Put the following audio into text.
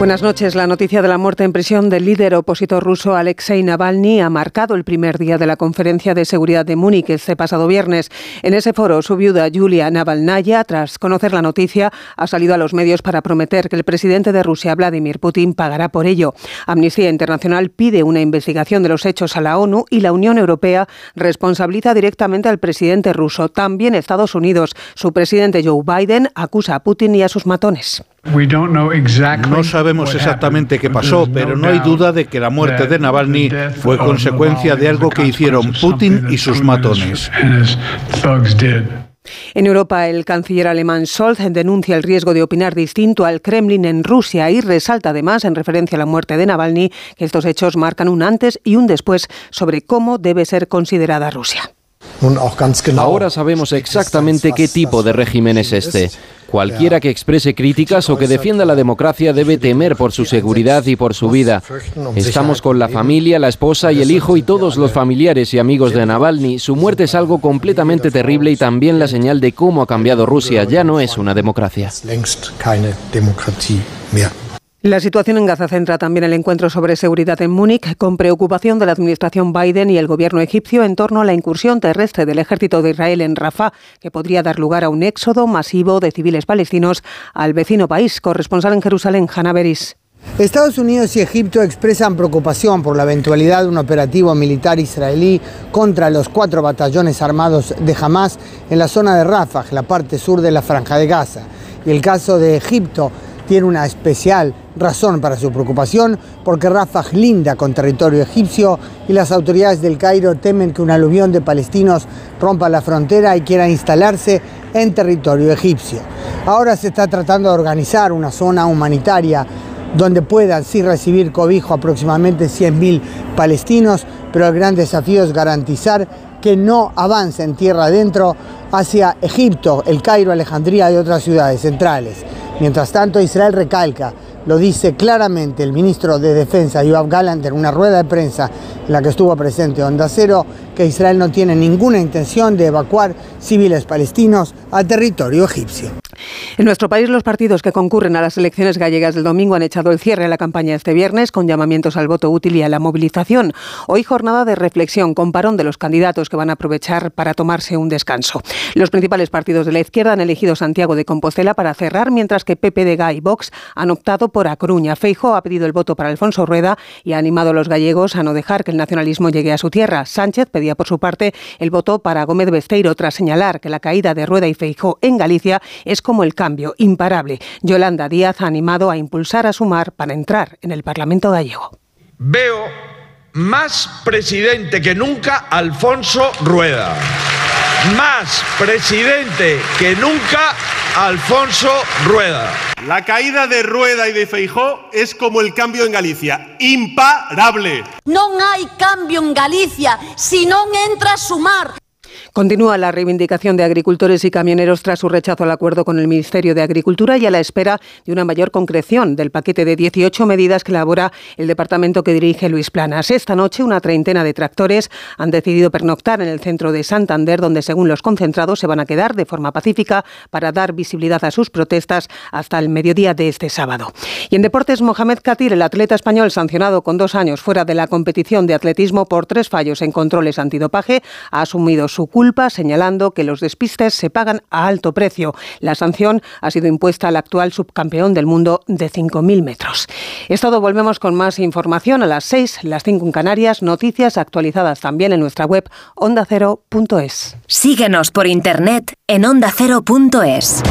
Buenas noches. La noticia de la muerte en prisión del líder opositor ruso Alexei Navalny ha marcado el primer día de la conferencia de seguridad de Múnich este pasado viernes. En ese foro, su viuda Yulia Navalnaya, tras conocer la noticia, ha salido a los medios para prometer que el presidente de Rusia, Vladimir Putin, pagará por ello. Amnistía Internacional pide una investigación de los hechos a la ONU y la Unión Europea responsabiliza directamente al presidente ruso. También Estados Unidos. Su presidente Joe Biden acusa a Putin y a sus matones. No sabemos exactamente qué pasó, pero no hay duda de que la muerte de Navalny fue consecuencia de algo que hicieron Putin y sus matones. En Europa, el canciller alemán Scholz denuncia el riesgo de opinar distinto al Kremlin en Rusia y resalta además, en referencia a la muerte de Navalny, que estos hechos marcan un antes y un después sobre cómo debe ser considerada Rusia. Ahora sabemos exactamente qué tipo de régimen es este. Cualquiera que exprese críticas o que defienda la democracia debe temer por su seguridad y por su vida. Estamos con la familia, la esposa y el hijo y todos los familiares y amigos de Navalny. Su muerte es algo completamente terrible y también la señal de cómo ha cambiado Rusia. Ya no es una democracia. La situación en Gaza centra también el encuentro sobre seguridad en Múnich, con preocupación de la administración Biden y el gobierno egipcio en torno a la incursión terrestre del ejército de Israel en Rafah, que podría dar lugar a un éxodo masivo de civiles palestinos al vecino país. Corresponsal en Jerusalén, Hanna Beris. Estados Unidos y Egipto expresan preocupación por la eventualidad de un operativo militar israelí contra los cuatro batallones armados de Hamas en la zona de Rafah, la parte sur de la franja de Gaza. Y el caso de Egipto tiene una especial razón para su preocupación porque Rafah linda con territorio egipcio y las autoridades del Cairo temen que un aluvión de palestinos rompa la frontera y quiera instalarse en territorio egipcio. Ahora se está tratando de organizar una zona humanitaria donde puedan sí recibir cobijo aproximadamente 100.000 palestinos, pero el gran desafío es garantizar que no avance en tierra adentro hacia Egipto, el Cairo, Alejandría y otras ciudades centrales. Mientras tanto, Israel recalca, lo dice claramente el ministro de Defensa, Yoav Gallant, en una rueda de prensa en la que estuvo presente Onda Cero, que Israel no tiene ninguna intención de evacuar civiles palestinos a territorio egipcio. En nuestro país, los partidos que concurren a las elecciones gallegas del domingo han echado el cierre a la campaña este viernes con llamamientos al voto útil y a la movilización. Hoy jornada de reflexión con parón de los candidatos que van a aprovechar para tomarse un descanso. Los principales partidos de la izquierda han elegido Santiago de Compostela para cerrar, mientras que Pepe de Gay y Vox han optado por A Coruña. Feijo ha pedido el voto para Alfonso Rueda y ha animado a los gallegos a no dejar que el nacionalismo llegue a su tierra. Sánchez pedía por su parte el voto para Gómez Besteiro tras señalar que la caída de Rueda y Feijo en Galicia es como el cambio imparable. Yolanda Díaz ha animado a impulsar a Sumar para entrar en el Parlamento gallego. Veo más presidente que nunca Alfonso Rueda. Más presidente que nunca Alfonso Rueda. La caída de Rueda y de Feijó es como el cambio en Galicia, imparable. No hay cambio en Galicia si no entra a sumar. Continúa la reivindicación de agricultores y camioneros tras su rechazo al acuerdo con el Ministerio de Agricultura y a la espera de una mayor concreción del paquete de 18 medidas que elabora el departamento que dirige Luis Planas. Esta noche una treintena de tractores han decidido pernoctar en el centro de Santander, donde según los concentrados se van a quedar de forma pacífica para dar visibilidad a sus protestas hasta el mediodía de este sábado. Y en deportes, Mohamed Katir, el atleta español sancionado con dos años fuera de la competición de atletismo por tres fallos en controles antidopaje, ha asumido su culpa, señalando que los despistes se pagan a alto precio. La sanción ha sido impuesta al actual subcampeón del mundo de 5.000 metros. Es todo, volvemos con más información a las 6, las 5 en Canarias, noticias actualizadas también en nuestra web ondacero.es. Síguenos por internet en ondacero.es.